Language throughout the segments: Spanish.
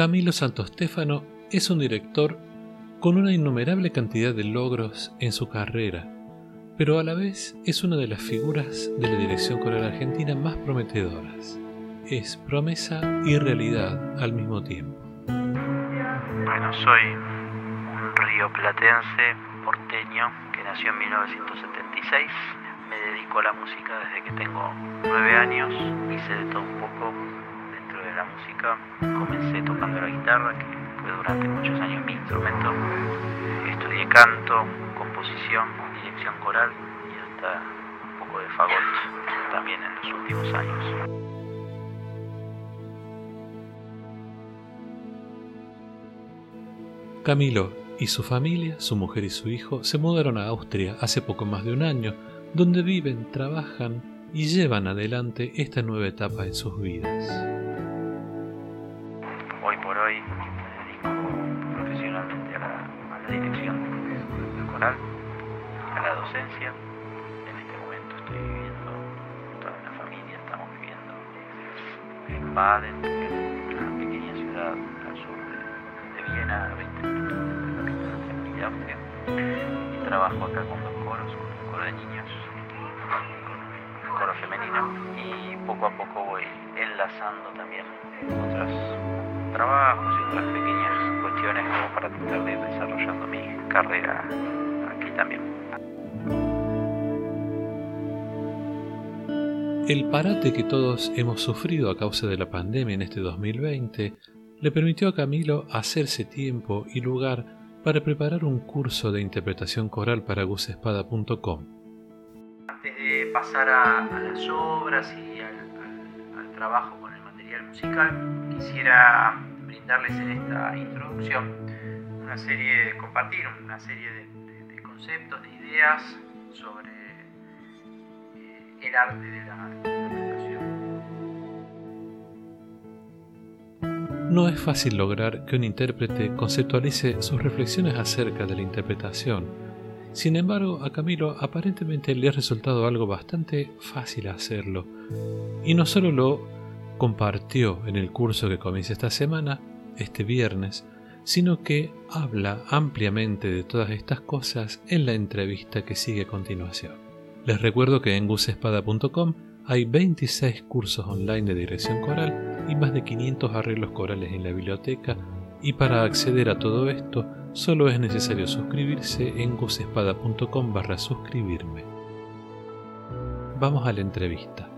Camilo Santostéfano es un director con una innumerable cantidad de logros en su carrera, pero a la vez es una de las figuras de la dirección coral argentina más prometedoras. Es promesa y realidad al mismo tiempo. Bueno, soy un rioplatense porteño que nació en 1976. Me dedico a la música desde que tengo nueve años. Hice de todo Comencé tocando la guitarra, que fue durante muchos años mi instrumento. Estudié canto, composición, dirección coral y hasta un poco de fagot también en los últimos años. Camilo y su familia, su mujer y su hijo, se mudaron a Austria hace poco más de un año, donde viven, trabajan y llevan adelante esta nueva etapa en sus vidas. En Baden, una pequeña ciudad al sur de, Viena, a 20 minutos de la de Y trabajo acá con dos coros, un coro de niños, un coro femenino. Y poco a poco voy enlazando también otros trabajos y otras pequeñas cuestiones como para tratar de ir desarrollando mi carrera El parate que todos hemos sufrido a causa de la pandemia en este 2020 le permitió a Camilo hacerse tiempo y lugar para preparar un curso de interpretación coral para gusespada.com. Antes de pasar a, las obras y al, trabajo con el material musical, quisiera brindarles en esta introducción una serie, compartir una serie de conceptos, de ideas sobre el arte de la interpretación. No es fácil lograr que un intérprete conceptualice sus reflexiones acerca de la interpretación. Sin embargo, a Camilo aparentemente le ha resultado algo bastante fácil hacerlo. Y no solo lo compartió en el curso que comienza esta semana, este viernes, sino que habla ampliamente de todas estas cosas en la entrevista que sigue a continuación. Les recuerdo que en gusespada.com hay 26 cursos online de dirección coral y más de 500 arreglos corales en la biblioteca y para acceder a todo esto solo es necesario suscribirse en gusespada.com barra suscribirme. Vamos a la entrevista.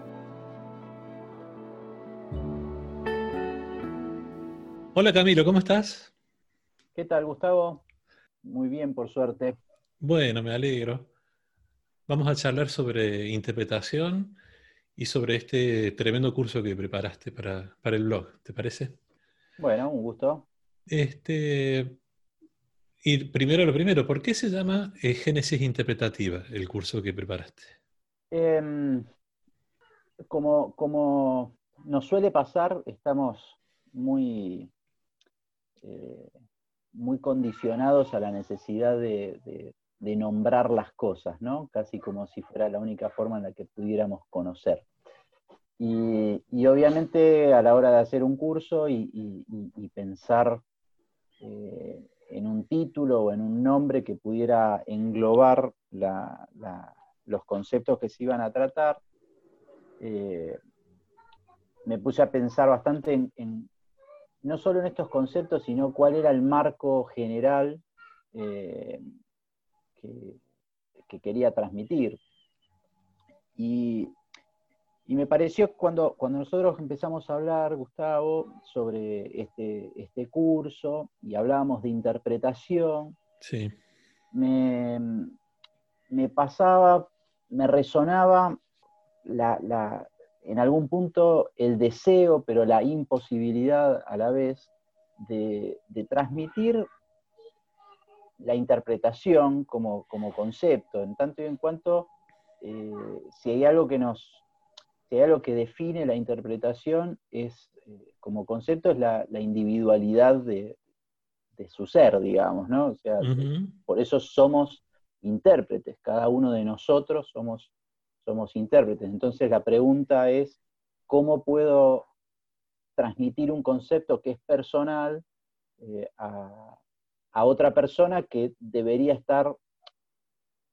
Hola Camilo, ¿cómo estás? ¿Qué tal Gustavo? Muy bien, por suerte. Bueno, me alegro. Vamos a charlar sobre interpretación y sobre este tremendo curso que preparaste para, el blog, ¿te parece? Bueno, un gusto. Este, y primero lo primero, ¿por qué se llama eh, Génesis Interpretativa el curso que preparaste? Em, como, como nos suele pasar, estamos muy, eh, muy condicionados a la necesidad de, de nombrar las cosas, ¿no? Casi como si fuera la única forma en la que pudiéramos conocer. Y, obviamente a la hora de hacer un curso y, pensar eh, en un título o en un nombre que pudiera englobar los conceptos que se iban a tratar, eh, me puse a pensar bastante en, no solo en estos conceptos, sino cuál era el marco general eh, que, quería transmitir. Y, me pareció cuando, cuando nosotros empezamos a hablar, Gustavo, sobre este, este curso y hablábamos de interpretación, sí. me, pasaba, me resonaba en algún punto el deseo, pero la imposibilidad a la vez de, de transmitir la interpretación como, concepto, en tanto y en cuanto eh, si hay algo que nos, si hay algo que define la interpretación es eh, como concepto es la, individualidad de, su ser, digamos, ¿no? O sea, por eso somos intérpretes, cada uno de nosotros somos, somos intérpretes. Entonces la pregunta es, ¿cómo puedo transmitir un concepto que es personal eh, a, otra persona que debería estar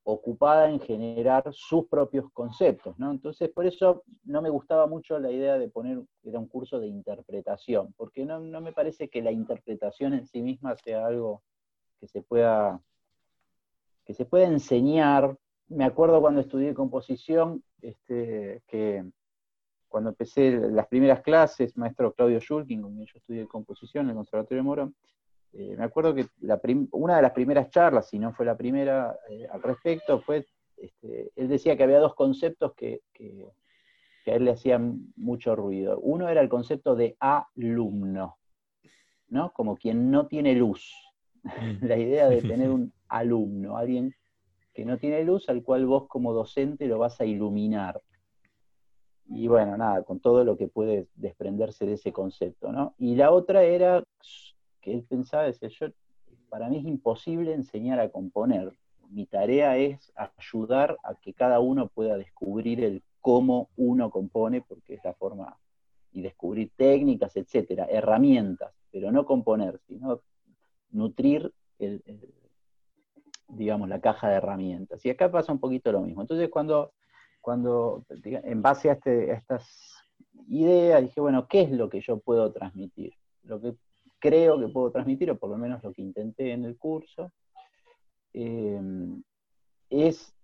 ocupada en generar sus propios conceptos, ¿no? Entonces, por eso no me gustaba mucho la idea de poner, era un curso de interpretación, porque no, no me parece que la interpretación en sí misma sea algo que se pueda, que se enseñar. Me acuerdo cuando estudié composición, este, que cuando empecé las primeras clases, maestro Claudio Schulkin, con quien yo estudié composición en el Conservatorio de Morón, eh, me acuerdo que una de las primeras charlas, si no fue la primera eh, al respecto, fue, este, él decía que había dos conceptos que, a él le hacían mucho ruido. Uno era el concepto de alumno, ¿no? Como quien no tiene luz. Mm. la idea de tener un alumno, alguien que no tiene luz, al cual vos como docente lo vas a iluminar. Y bueno, nada, con todo lo que puede desprenderse de ese concepto, ¿no? Y la otra era que él pensaba, decía, yo, para mí es imposible enseñar a componer. Mi tarea es ayudar a que cada uno pueda descubrir el cómo uno compone, porque es la forma, y descubrir técnicas, etcétera, herramientas, pero no componer, sino nutrir el, digamos, la caja de herramientas. Y acá pasa un poquito lo mismo. Entonces, cuando, cuando en base a, este, a estas ideas, dije, bueno, ¿qué es lo que yo puedo transmitir? Lo que creo que puedo transmitir, o por lo menos lo que intenté en el curso, eh, es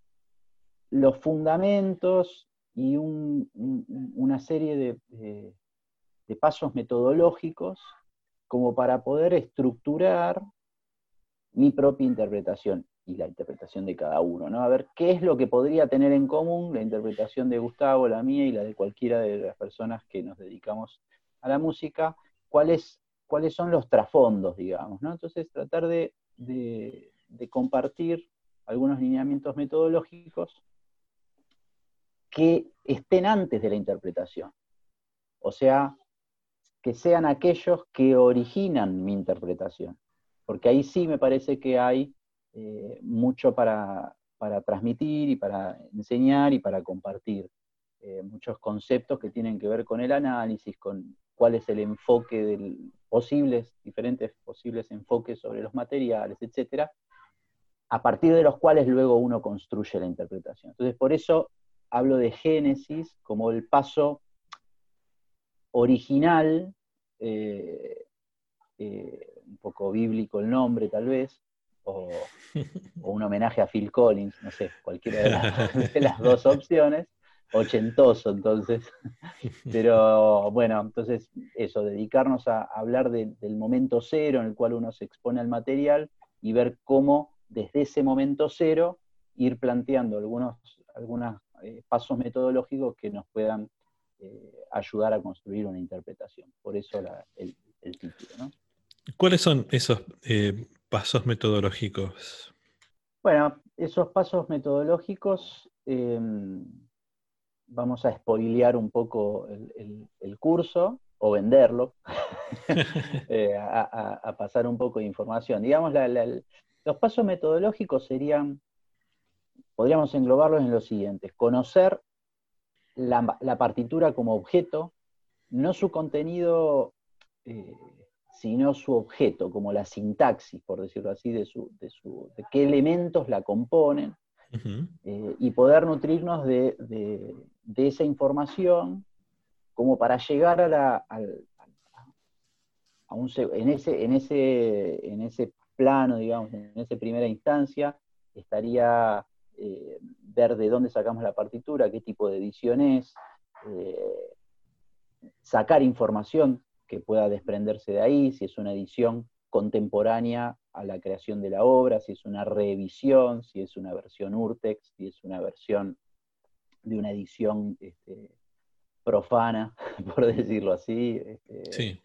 los fundamentos y una serie de, de, pasos metodológicos como para poder estructurar mi propia interpretación y la interpretación de cada uno, ¿no? A ver qué es lo que podría tener en común la interpretación de Gustavo, la mía y la de cualquiera de las personas que nos dedicamos a la música, cuáles cuáles son los trasfondos, digamos, ¿no? Entonces, tratar de, compartir algunos lineamientos metodológicos que estén antes de la interpretación. O sea, que sean aquellos que originan mi interpretación. Porque ahí sí me parece que hay eh, mucho para, transmitir y para enseñar y para compartir. Eh, muchos conceptos que tienen que ver con el análisis, con cuál es el enfoque del posibles, diferentes posibles enfoques sobre los materiales, etcétera, a partir de los cuales luego uno construye la interpretación. Entonces, por eso hablo de Génesis como el paso original, eh, eh, un poco bíblico el nombre tal vez, o, un homenaje a Phil Collins, no sé, cualquiera de las dos opciones, ochentoso entonces. Pero bueno, entonces eso, dedicarnos a hablar del momento cero en el cual uno se expone al material y ver cómo desde ese momento cero ir planteando algunos, algunos eh, pasos metodológicos que nos puedan eh, ayudar a construir una interpretación. Por eso el, título. ¿Cuáles son esos eh, pasos metodológicos? Bueno, esos pasos metodológicos em, vamos a spoilear un poco el, curso o venderlo, eh, a, pasar un poco de información. Digamos, los pasos metodológicos serían, podríamos englobarlos en los siguientes, conocer la, partitura como objeto, no su contenido, eh, sino su objeto, como la sintaxis, por decirlo así, de, su, de, su, de qué elementos la componen, eh, y poder nutrirnos de, esa información como para llegar a la, un, en, ese, en, ese, en ese plano, digamos, en esa primera instancia, estaría eh, ver de dónde sacamos la partitura, qué tipo de edición es, eh, sacar información que pueda desprenderse de ahí, si es una edición contemporánea a la creación de la obra, si es una revisión, si es una versión Urtex, si es una versión de una edición este, profana, por decirlo así, este,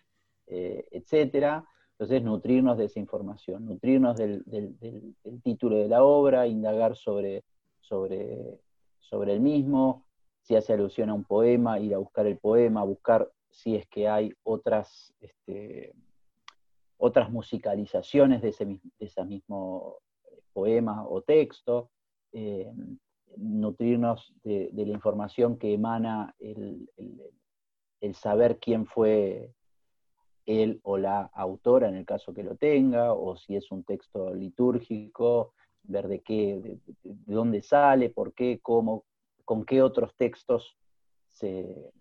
eh, etcétera. Entonces, nutrirnos de esa información, nutrirnos del, título de la obra, indagar sobre, sobre, sobre el mismo, si hace alusión a un poema, ir a buscar el poema, buscar si es que hay otras este, otras musicalizaciones de ese, de mismo eh, poema o texto, eh, nutrirnos de, la información que emana el, saber quién fue él o la autora en el caso que lo tenga, o si es un texto litúrgico, ver de qué, de, dónde sale, por qué, cómo, con qué otros textos se,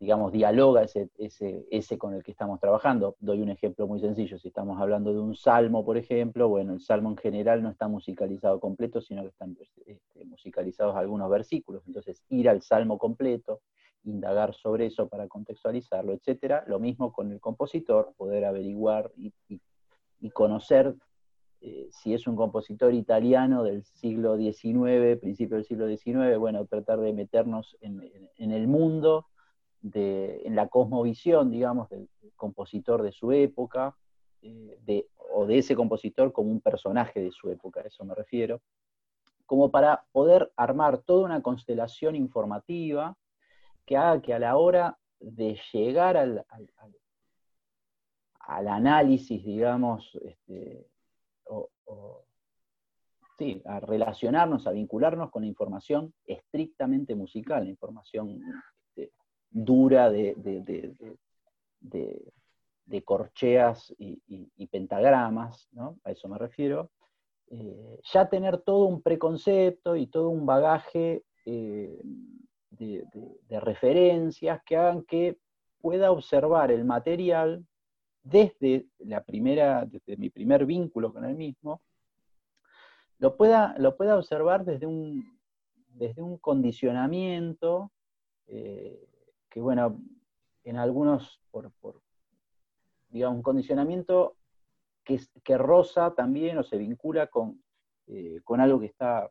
digamos, dialoga ese, ese, ese, con el que estamos trabajando. Doy un ejemplo muy sencillo. Si estamos hablando de un salmo, por ejemplo, bueno, el salmo en general no está musicalizado completo, sino que están este, musicalizados algunos versículos. Entonces, ir al salmo completo, indagar sobre eso para contextualizarlo, etcétera. Lo mismo con el compositor, poder averiguar y, conocer eh, si es un compositor italiano del siglo XIX, principio del siglo XIX, bueno, tratar de meternos en, el mundo, en la cosmovisión, digamos, del, compositor de su época, eh, o de ese compositor como un personaje de su época, a eso me refiero, como para poder armar toda una constelación informativa que haga que a la hora de llegar al, al, análisis, digamos, este, a relacionarnos, a vincularnos con la información estrictamente musical, la información dura de, de, corcheas y, pentagramas, a eso me refiero, eh, ya tener todo un preconcepto y todo un bagaje eh, de, referencias que hagan que pueda observar el material desde la primera, desde mi primer vínculo con el mismo, lo pueda, lo pueda observar desde un, desde un condicionamiento eh, que, bueno, en algunos, por, digamos, un condicionamiento que, que roza también o se vincula con, eh, con algo que está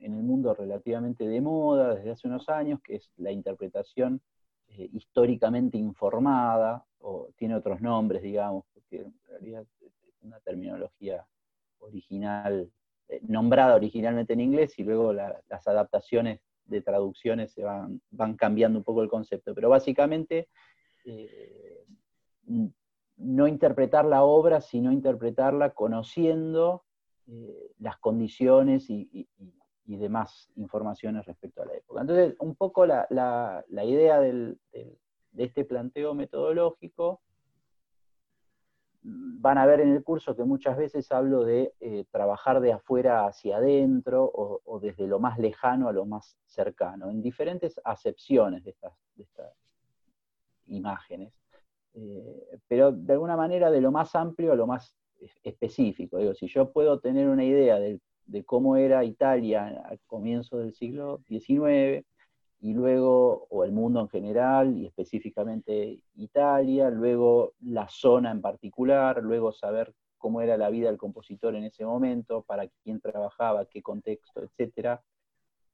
en el mundo relativamente de moda desde hace unos años, que es la interpretación eh, históricamente informada, o tiene otros nombres, digamos, porque en realidad es una terminología original, eh, nombrada originalmente en inglés, y luego las adaptaciones de traducciones se van, van cambiando un poco el concepto. Pero básicamente, eh, no interpretar la obra, sino interpretarla conociendo las condiciones y, y demás informaciones respecto a la época. Entonces, un poco la, idea de este planteo metodológico, van a ver en el curso que muchas veces hablo de eh, trabajar de afuera hacia adentro o, desde lo más lejano a lo más cercano, en diferentes acepciones de estas, imágenes. Eh, pero de alguna manera de lo más amplio a lo más específico. Digo, si yo puedo tener una idea del de cómo era Italia al comienzo del siglo XIX, y luego, o el mundo en general, y específicamente Italia, luego la zona en particular, luego saber cómo era la vida del compositor en ese momento, para quién trabajaba, qué contexto, etc.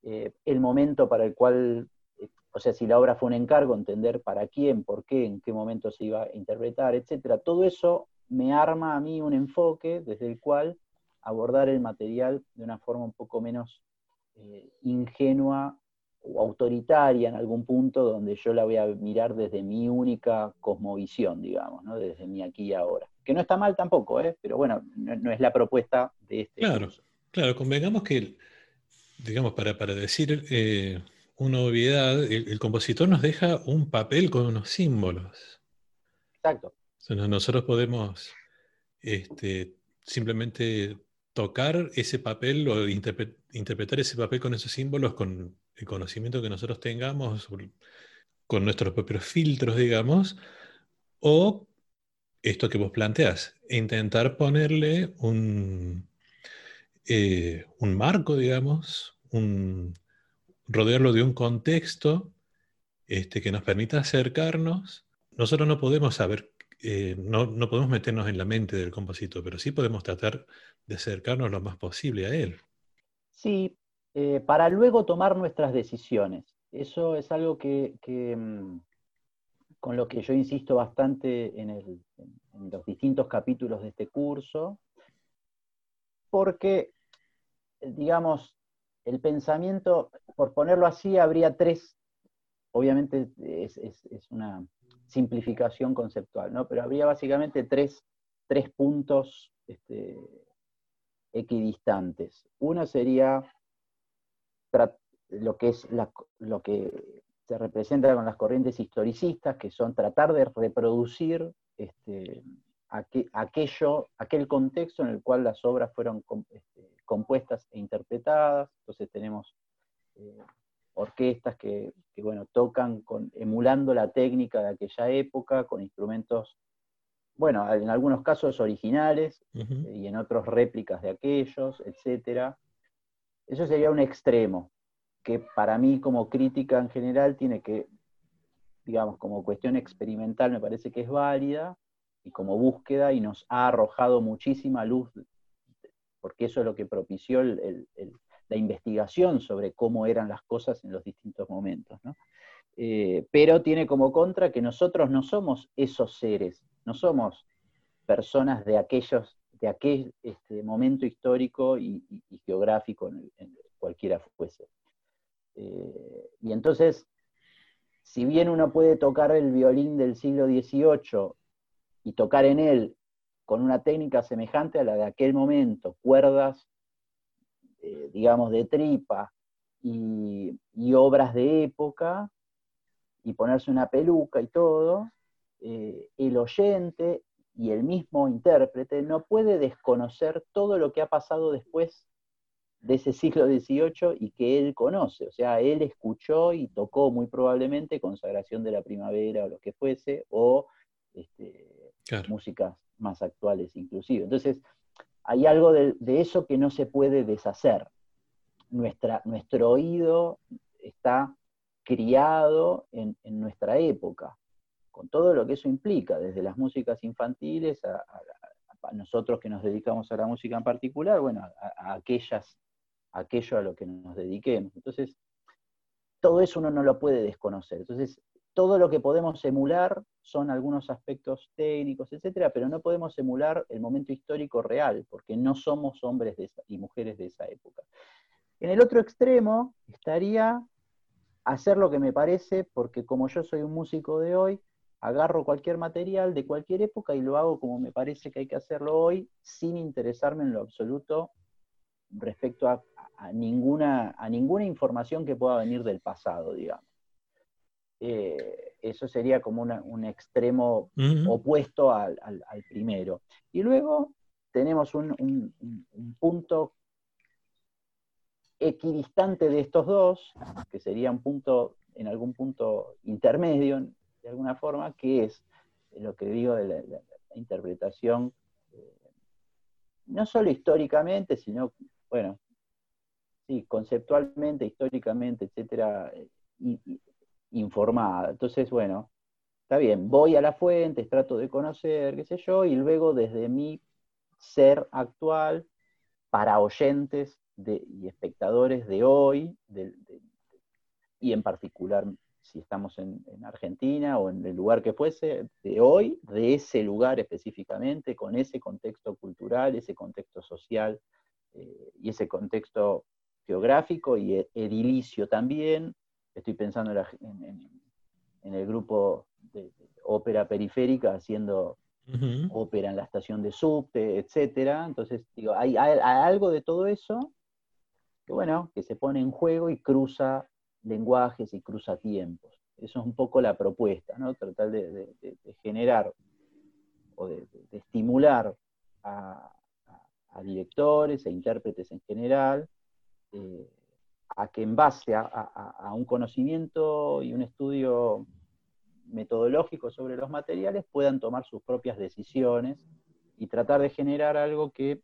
Eh, el momento para el cual, eh, o sea, si la obra fue un encargo, entender para quién, por qué, en qué momento se iba a interpretar, etc. Todo eso me arma a mí un enfoque desde el cual abordar el material de una forma un poco menos eh, ingenua o autoritaria en algún punto, donde yo la voy a mirar desde mi única cosmovisión, digamos, ¿no? desde mi aquí y ahora. Que no está mal tampoco, ¿eh? pero bueno, no, es la propuesta de este. Claro, claro, convengamos que, digamos, para, para decir eh, una obviedad, el, compositor nos deja un papel con unos símbolos. Exacto. nosotros podemos este, simplemente tocar ese papel o interpretar ese papel con esos símbolos, con el conocimiento que nosotros tengamos, con nuestros propios filtros, digamos, o esto que vos planteás, intentar ponerle un, eh, un marco, digamos, un, rodearlo de un contexto este, que nos permita acercarnos. Nosotros no podemos saber eh, no, podemos meternos en la mente del compositor, pero sí podemos tratar de acercarnos lo más posible a él. Sí, eh, para luego tomar nuestras decisiones. Eso es algo que, mm, con lo que yo insisto bastante en, los distintos capítulos de este curso, porque, digamos, el pensamiento, por ponerlo así, habría tres, obviamente es una simplificación conceptual, ¿no? Pero habría básicamente tres, puntos este, equidistantes. Uno sería lo que es lo que se representa con las corrientes historicistas, que son tratar de reproducir este, aquello, aquel contexto en el cual las obras fueron este, compuestas e interpretadas. Entonces tenemos eh, orquestas que, bueno, tocan con, emulando la técnica de aquella época, con instrumentos, bueno, en algunos casos originales y en otros réplicas de aquellos, etc. Eso sería un extremo que para mí como crítica en general tiene que, digamos, como cuestión experimental me parece que es válida y como búsqueda y nos ha arrojado muchísima luz, porque eso es lo que propició la investigación sobre cómo eran las cosas en los distintos momentos. Eh, pero tiene como contra que nosotros no somos esos seres, no somos personas de aquellos de aquel este, momento histórico y, geográfico, en, cualquiera fuese. Eh, y entonces, si bien uno puede tocar el violín del siglo XVIII y tocar en él con una técnica semejante a la de aquel momento, cuerdas, eh, digamos, de tripa y, obras de época, y ponerse una peluca y todo, eh, el oyente y el mismo intérprete no puede desconocer todo lo que ha pasado después de ese siglo XVIII y que él conoce. O sea, él escuchó y tocó muy probablemente Consagración de la Primavera o lo que fuese, o este, músicas más actuales inclusive. Entonces, hay algo de, eso que no se puede deshacer. Nuestra, nuestro oído está criado en, nuestra época, con todo lo que eso implica, desde las músicas infantiles a, nosotros que nos dedicamos a la música en particular, bueno, a aquellas aquello a lo que nos dediquemos. Entonces, todo eso uno no lo puede desconocer. Entonces, todo lo que podemos emular son algunos aspectos técnicos, etcétera, pero no podemos emular el momento histórico real, porque no somos hombres y mujeres de esa época. En el otro extremo estaría hacer lo que me parece, porque como yo soy un músico de hoy, agarro cualquier material de cualquier época y lo hago como me parece que hay que hacerlo hoy, sin interesarme en lo absoluto respecto a a ninguna, a ninguna información que pueda venir del pasado, digamos. Eh, eso sería como un extremo opuesto al, primero. Y luego tenemos un, punto equidistante de estos dos, que sería un punto, en algún punto intermedio, de alguna forma, que es lo que digo de la, interpretación, eh, no solo históricamente, sino, bueno, sí, conceptualmente, históricamente, etcétera, informada. Entonces, bueno, está bien, voy a las fuentes, trato de conocer, qué sé yo, y luego desde mi ser actual, para oyentes y espectadores de hoy, y en particular si estamos en, Argentina o en el lugar que fuese, de hoy, de ese lugar específicamente, con ese contexto cultural, ese contexto social eh, y ese contexto geográfico y e-, edilicio también. Estoy pensando en, el grupo de, ópera periférica haciendo ópera en la estación de subte, etc. Entonces, digo, hay, algo de todo eso que, bueno, que se pone en juego y cruza lenguajes y cruza tiempos. Eso es un poco la propuesta, ¿no? Tratar de, generar o de, estimular a, directores e intérpretes en general eh, a que en base a, un conocimiento y un estudio metodológico sobre los materiales puedan tomar sus propias decisiones y tratar de generar algo que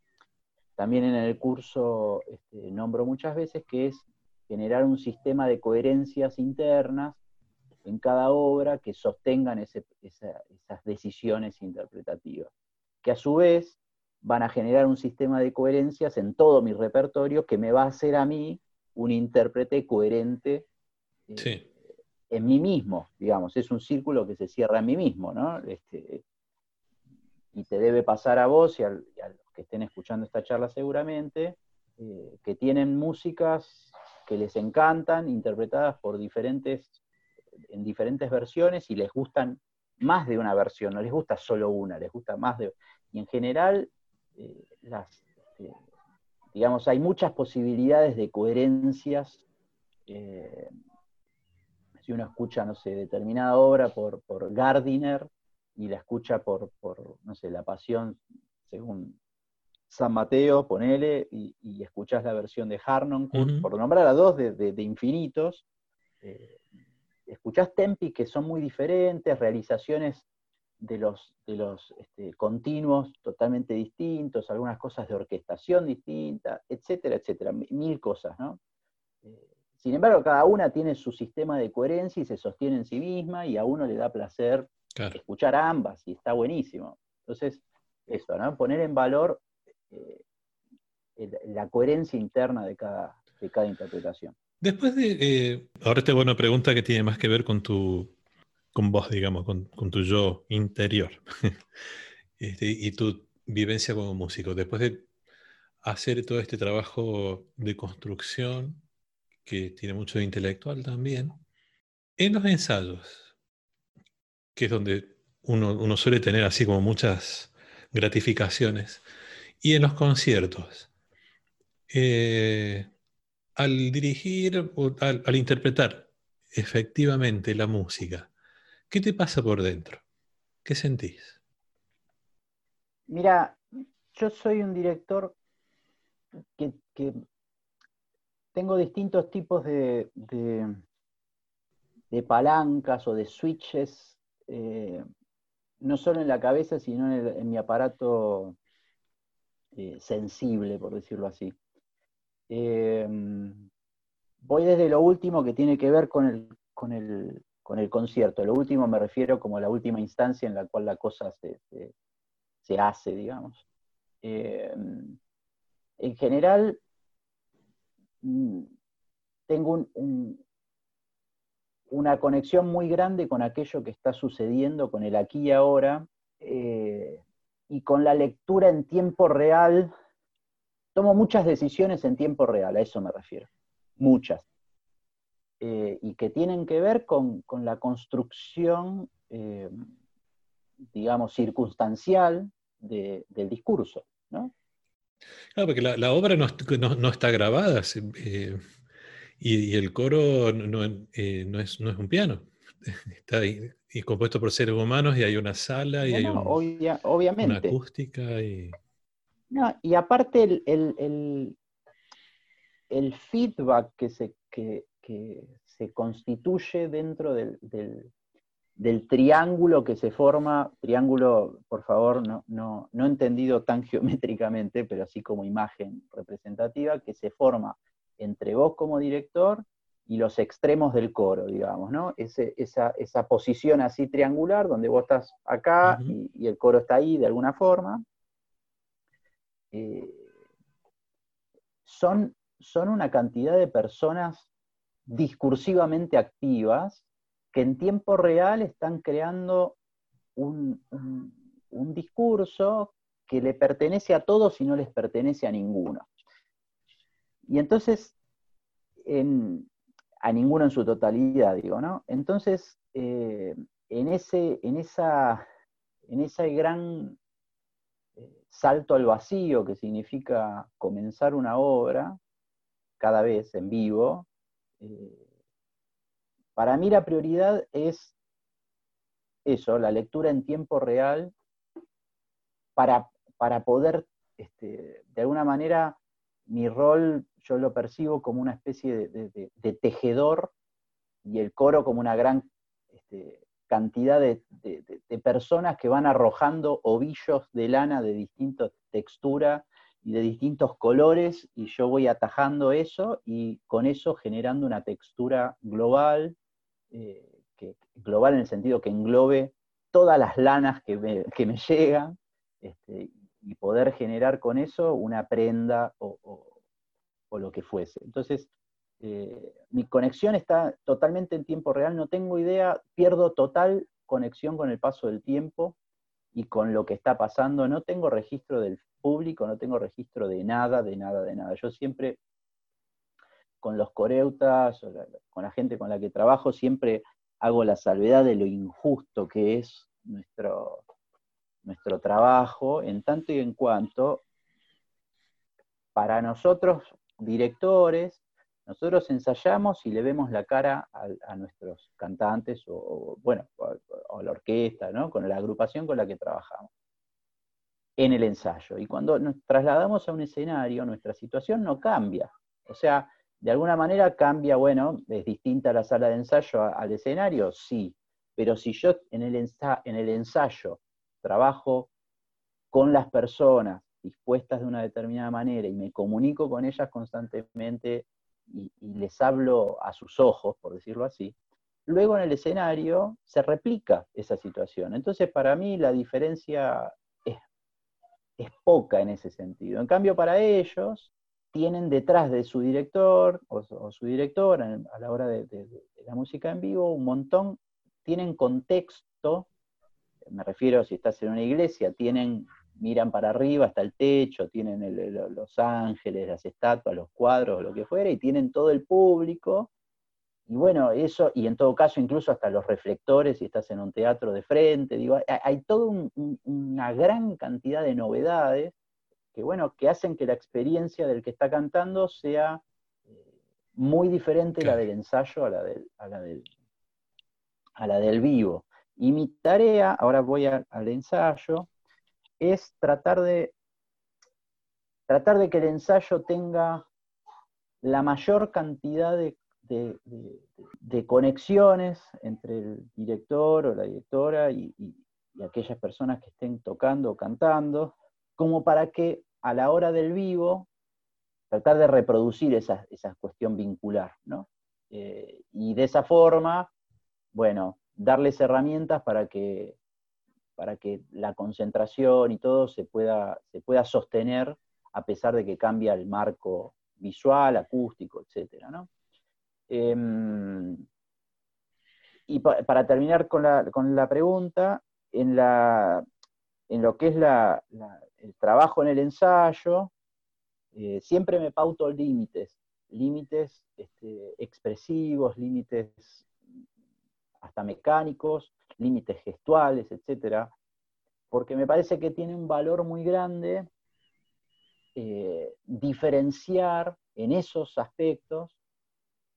también en el curso este, nombro muchas veces, que es generar un sistema de coherencias internas en cada obra que sostengan esas decisiones interpretativas, que a su vez van a generar un sistema de coherencias en todo mi repertorio que me va a hacer a mí un intérprete coherente eh, en mí mismo, digamos, es un círculo que se cierra en mí mismo, ¿no? Este, y te debe pasar a vos y a, los que estén escuchando esta charla seguramente, eh, que tienen músicas que les encantan, interpretadas por diferentes, en diferentes versiones y les gustan más de una versión, no les gusta solo una, les gusta más de... Y en general eh, las, este, digamos, hay muchas posibilidades de coherencias eh, si uno escucha, no sé, determinada obra por, por Gardiner y la escucha por, por, no sé, La Pasión según San Mateo, ponele, y, y escuchás la versión de Harnoncourt, por nombrar a dos de, infinitos, eh, escuchás tempis que son muy diferentes, realizaciones de los, de los este, continuos totalmente distintos, algunas cosas de orquestación distinta, etcétera, etcétera, mil cosas, ¿no? Eh, sin embargo, cada una tiene su sistema de coherencia y se sostiene en sí misma y a uno le da placer escuchar ambas y está buenísimo. Entonces, eso, ¿no? Poner en valor eh, la coherencia interna de cada, de cada interpretación. Después de, eh, ahora te hago una pregunta que tiene más que ver con tu, con vos, digamos, con, tu yo interior este, y tu vivencia como músico. Después de hacer todo este trabajo de construcción que tiene mucho de intelectual también, en los ensayos, que es donde uno, suele tener así como muchas gratificaciones, y en los conciertos, eh, al dirigir o al, interpretar efectivamente la música, ¿qué te pasa por dentro? ¿Qué sentís? Mira, yo soy un director que tengo distintos tipos de, de, palancas o de switches, eh, no solo en la cabeza, sino en, mi aparato eh, sensible, por decirlo así. Eh, voy desde lo último que tiene que ver con el, con el, con el concierto. Lo último me refiero como la última instancia en la cual la cosa se, se hace, digamos. en general, Mm, tengo una conexión muy grande con aquello que está sucediendo, con el aquí y ahora, eh, y con la lectura en tiempo real. Tomo muchas decisiones en tiempo real, a eso me refiero, muchas. Eh, y que tienen que ver con, la construcción, eh, digamos, circunstancial del discurso, ¿no? Claro, porque la, obra no, está grabada eh, y, el coro no, eh, es, un piano. Está ahí, y compuesto por seres humanos y hay una sala y hay obviamente. una acústica. Y... y aparte el, el, feedback que se, que, se constituye dentro del, del triángulo que se forma, triángulo, por favor, no, no, no, entendido tan geométricamente, pero así como imagen representativa, que se forma entre vos como director y los extremos del coro, digamos, ¿no? esa, esa, posición así triangular, donde vos estás acá y, el coro está ahí de alguna forma. Eh, son, son una cantidad de personas discursivamente activas que en tiempo real están creando un, discurso que le pertenece a todos y no les pertenece a ninguno. Y entonces, a ninguno en su totalidad, digo, ¿no? Entonces, eh, en, ese, en, esa, en ese gran eh, salto al vacío que significa comenzar una obra, cada vez en vivo, eh, para mí la prioridad es eso, la lectura en tiempo real, para, para poder, este, de alguna manera, mi rol yo lo percibo como una especie de, tejedor y el coro como una gran este, cantidad de, personas que van arrojando ovillos de lana de distinta textura y de distintos colores y yo voy atajando eso y con eso generando una textura global eh, que, global en el sentido que englobe todas las lanas que me, llegan este, y poder generar con eso una prenda o, lo que fuese. Entonces, eh, mi conexión está totalmente en tiempo real, no tengo idea, pierdo total conexión con el paso del tiempo y con lo que está pasando, no tengo registro del público, no tengo registro de nada, de nada, de nada. Yo siempre con los coreutas, o con la gente con la que trabajo, siempre hago la salvedad de lo injusto que es nuestro, nuestro trabajo, en tanto y en cuanto para nosotros, directores, Nosotros ensayamos y le vemos la cara a, nuestros cantantes o, bueno, a la orquesta, ¿no? con la agrupación con la que trabajamos en el ensayo. Y cuando nos trasladamos a un escenario, nuestra situación no cambia. O sea, de alguna manera cambia, bueno, es distinta la sala de ensayo al escenario, sí, pero si yo en el, en el ensayo trabajo con las personas dispuestas de una determinada manera y me comunico con ellas constantemente y, les hablo a sus ojos, por decirlo así, luego en el escenario se replica esa situación. Entonces, para mí la diferencia es, poca en ese sentido. En cambio, para ellos, tienen detrás de su director o, su directora a la hora de, la música en vivo un montón, tienen contexto, me refiero si estás en una iglesia, tienen miran para arriba hasta el techo, tienen los ángeles, las estatuas, los cuadros, lo que fuera, y tienen todo el público. Y bueno, eso, y en todo caso incluso hasta los reflectores, si estás en un teatro de frente, digo, hay, toda una gran cantidad de novedades que, bueno, que hacen que la experiencia del que está cantando sea eh, muy diferente la del ensayo a la del, a la del, a la del vivo. Y mi tarea, ahora voy al ensayo, es tratar de, tratar de que el ensayo tenga la mayor cantidad de, conexiones entre el director o la directora y, aquellas personas que estén tocando o cantando, como para que a la hora del vivo tratar de reproducir esa, cuestión vincular, ¿no? Eh, y de esa forma, bueno, darles herramientas para que para que la concentración y todo se pueda, se pueda sostener a pesar de que cambia el marco visual, acústico, etc. Em, y para terminar con la, pregunta, en, la, en, lo que es el trabajo en el ensayo, eh, siempre me pauto límites, límites este, expresivos, límites hasta mecánicos, límites gestuales, etcétera, porque me parece que tiene un valor muy grande eh, diferenciar en esos aspectos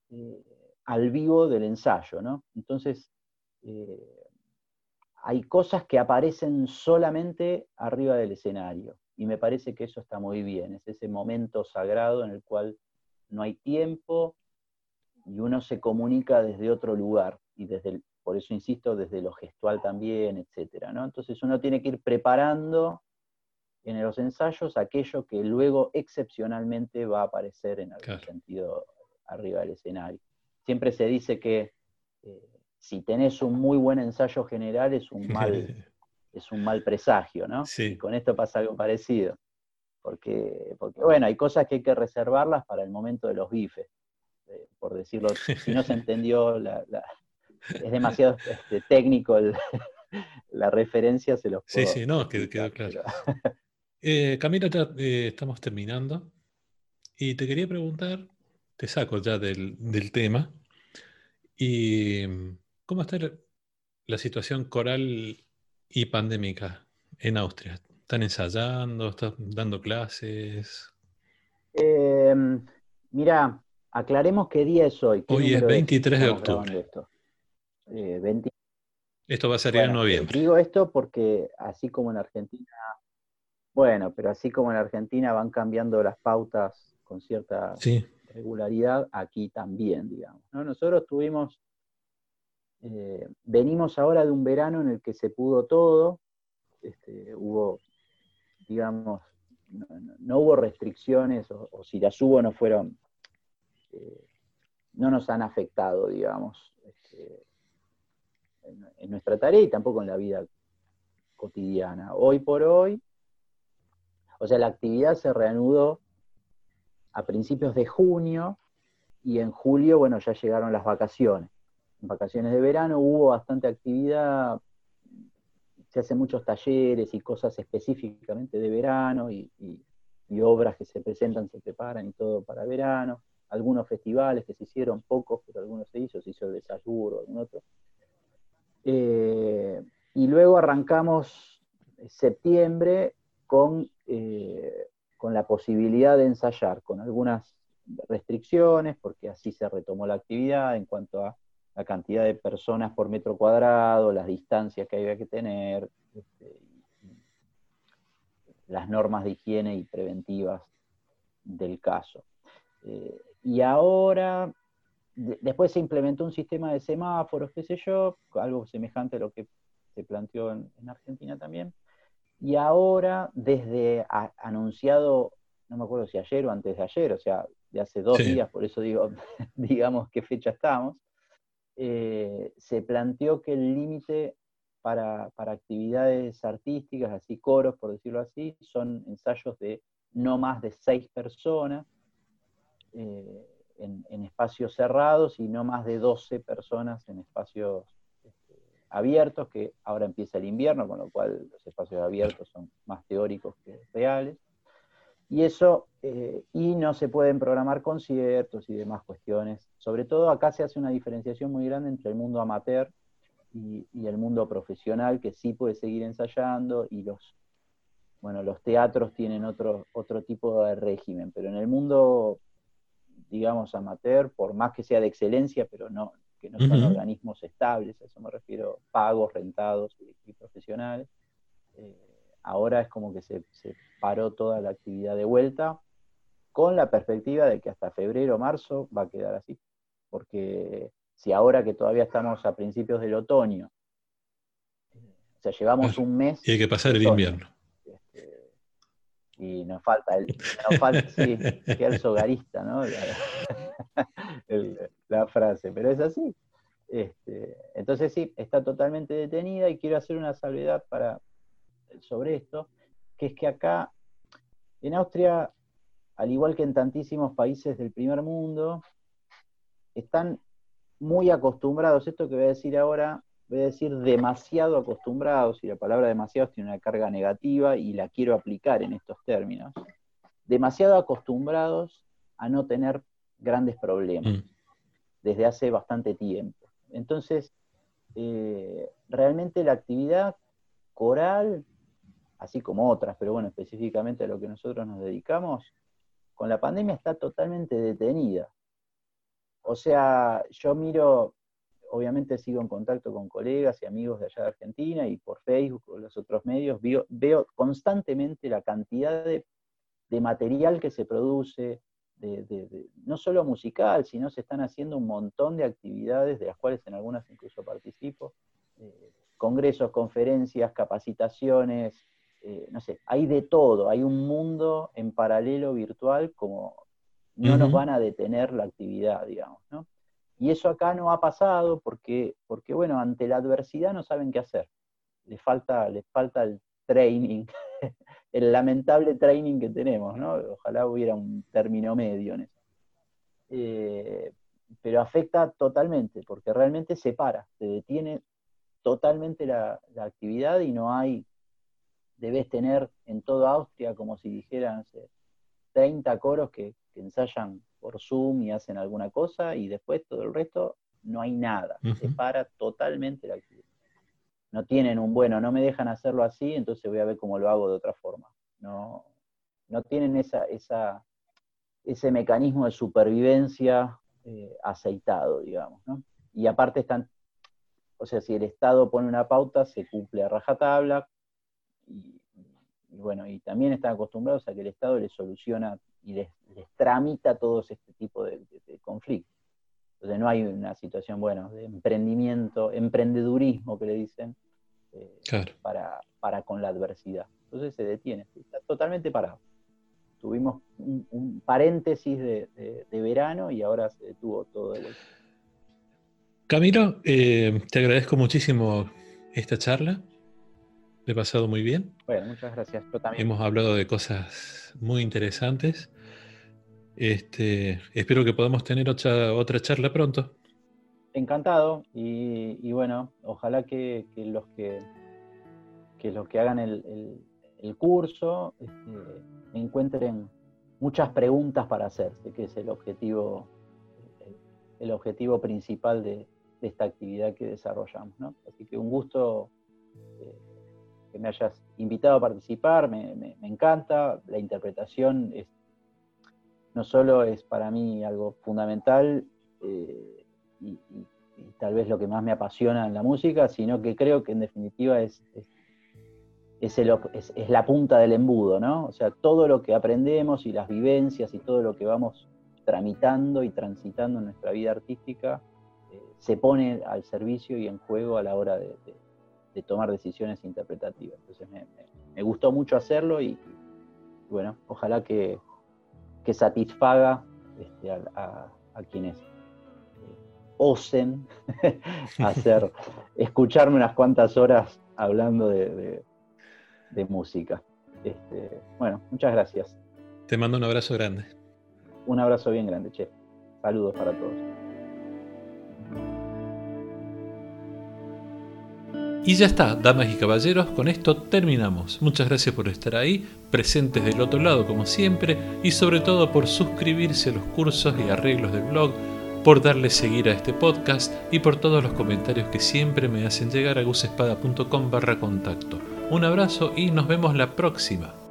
eh, al vivo del ensayo, ¿no? Entonces, eh, hay cosas que aparecen solamente arriba del escenario, y me parece que eso está muy bien, es ese momento sagrado en el cual no hay tiempo y uno se comunica desde otro lugar y desde el, por eso insisto, desde lo gestual también, etcétera, ¿no? Entonces uno tiene que ir preparando en los ensayos aquello que luego excepcionalmente va a aparecer en algún sentido arriba del escenario. Siempre se dice que eh, si tenés un muy buen ensayo general es un mal, es un mal presagio, ¿no? Y con esto pasa algo parecido. Porque, porque, bueno, hay cosas que hay que reservarlas para el momento de los bifes, eh, por decirlo, si no se entendió la, es demasiado este, técnico la referencia, se los puedo Sí, sí, no, quedó, claro. Eh, Camila, ya eh, estamos terminando. Y te quería preguntar, te saco ya del, tema, y ¿cómo está la situación coral y pandémica en Austria? ¿Están ensayando? ¿Están dando clases? Eh, mira, aclaremos qué día es hoy. Hoy es 23 de octubre. Eh, esto va a salir en noviembre. Digo esto porque así como en Argentina, bueno, pero así como en Argentina van cambiando las pautas con cierta regularidad, aquí también, digamos. Nosotros tuvimos, eh, venimos ahora de un verano en el que se pudo todo, este, hubo, digamos, no, hubo restricciones, o, si las hubo no fueron, eh, no nos han afectado, digamos. Este, en, nuestra tarea y tampoco en la vida cotidiana. Hoy por hoy, o sea, la actividad se reanudó a principios de junio y en julio, bueno, ya llegaron las vacaciones. En vacaciones de verano hubo bastante actividad, se hacen muchos talleres y cosas específicamente de verano y, obras que se presentan, se preparan y todo para verano. Algunos festivales que se hicieron, pocos, pero algunos se hizo, se hizo el desayuno, algún otro. Eh, y luego arrancamos septiembre con, eh, con la posibilidad de ensayar con algunas restricciones, porque así se retomó la actividad en cuanto a la cantidad de personas por metro cuadrado, las distancias que había que tener, este, las normas de higiene y preventivas del caso. Eh, y ahora, después se implementó un sistema de semáforos, qué sé yo, algo semejante a lo que se planteó en, Argentina también. Y ahora, desde anunciado, no me acuerdo si ayer o antes de ayer, o sea, de hace dos días, por eso digo, digamos qué fecha estamos, eh, se planteó que el límite para, actividades artísticas, así coros, por decirlo así, son ensayos de no más de seis personas eh, en, espacios cerrados y no más de 12 personas en espacios este, abiertos, que ahora empieza el invierno, con lo cual los espacios abiertos son más teóricos que reales. Y eso, eh, y no se pueden programar conciertos y demás cuestiones. Sobre todo acá se hace una diferenciación muy grande entre el mundo amateur y, el mundo profesional, que sí puede seguir ensayando, y los, bueno, los teatros tienen otro, otro tipo de régimen, pero en el mundo, digamos, amateur, por más que sea de excelencia, pero no, que no son organismos estables, a eso me refiero, pagos, rentados y, profesionales, eh, ahora es como que se, paró toda la actividad de vuelta con la perspectiva de que hasta febrero o marzo va a quedar así, porque si ahora que todavía estamos a principios del otoño, o sea, llevamos un mes... Y hay que pasar el invierno. Y nos falta, el, nos falta sí, el sogarista, ¿no? La, frase, pero es así. Este, entonces sí, está totalmente detenida y quiero hacer una salvedad para, sobre esto, que es que acá, en Austria, al igual que en tantísimos países del primer mundo, están muy acostumbrados, esto que voy a decir ahora, voy a decir demasiado acostumbrados, y la palabra demasiado tiene una carga negativa y la quiero aplicar en estos términos, demasiado acostumbrados a no tener grandes problemas mm. desde hace bastante tiempo. Entonces, eh, realmente la actividad coral así como otras, pero bueno, específicamente a lo que nosotros nos dedicamos, con la pandemia está totalmente detenida. O sea, yo miro, obviamente sigo en contacto con colegas y amigos de allá de Argentina y por Facebook o los otros medios, veo, constantemente la cantidad de, material que se produce, no solo musical, sino se están haciendo un montón de actividades, de las cuales en algunas incluso participo, eh, congresos, conferencias, capacitaciones, eh, no sé, hay de todo, hay un mundo en paralelo virtual como no nos van a detener la actividad, digamos, ¿no? Y eso acá no ha pasado porque, porque, bueno, ante la adversidad no saben qué hacer. Les falta, les falta el training, el lamentable training que tenemos, ¿no? Ojalá hubiera un término medio en eso. Eh, pero afecta totalmente, porque realmente se para, se detiene totalmente la actividad y no hay debes tener en toda Austria, como si dijeran, 30 coros que, ensayan por Zoom y hacen alguna cosa, y después todo el resto no hay nada, se para totalmente la actividad. No tienen un bueno, no me dejan hacerlo así, entonces voy a ver cómo lo hago de otra forma. No, no tienen esa, esa, ese mecanismo de supervivencia eh, aceitado, digamos. Y aparte están, o sea, si el Estado pone una pauta, se cumple a rajatabla, y, bueno, y también están acostumbrados a que el Estado les soluciona y les, tramita todos este tipo de, conflictos. Entonces no hay una situación, bueno, de emprendimiento, emprendedurismo que le dicen, eh, para, para con la adversidad. Entonces se detiene, está totalmente parado. Tuvimos un, paréntesis de, verano y ahora se detuvo todo de vuelta. Camilo, eh, te agradezco muchísimo esta charla. Me he pasado muy bien. Bueno, muchas gracias. también. Hemos hablado de cosas muy interesantes. Este, espero que podamos tener otra, otra charla pronto. Encantado. Y, bueno, ojalá que, los que, los que hagan el, curso este, encuentren muchas preguntas para hacerse, que es el objetivo, el, objetivo principal de, esta actividad que desarrollamos. Así que un gusto. Eh, que me hayas invitado a participar, me, encanta, la interpretación es, no solo es para mí algo fundamental eh, y, tal vez lo que más me apasiona en la música, sino que creo que en definitiva es, es, la punta del embudo, ¿no? O sea, todo lo que aprendemos y las vivencias y todo lo que vamos tramitando y transitando en nuestra vida artística eh, se pone al servicio y en juego a la hora de, tomar decisiones interpretativas. Entonces me, gustó mucho hacerlo y, bueno, ojalá que, satisfaga este, a, quienes eh, osen hacer, escucharme unas cuantas horas hablando de, música. Este, bueno, muchas gracias. Te mando un abrazo grande. Un abrazo bien grande, che. Saludos para todos. Y ya está, damas y caballeros, con esto terminamos. Muchas gracias por estar ahí, presentes del otro lado como siempre, y sobre todo por suscribirse a los cursos y arreglos del blog, por darle seguir a este podcast y por todos los comentarios que siempre me hacen llegar a gusespada.com barra contacto. Un abrazo y nos vemos la próxima.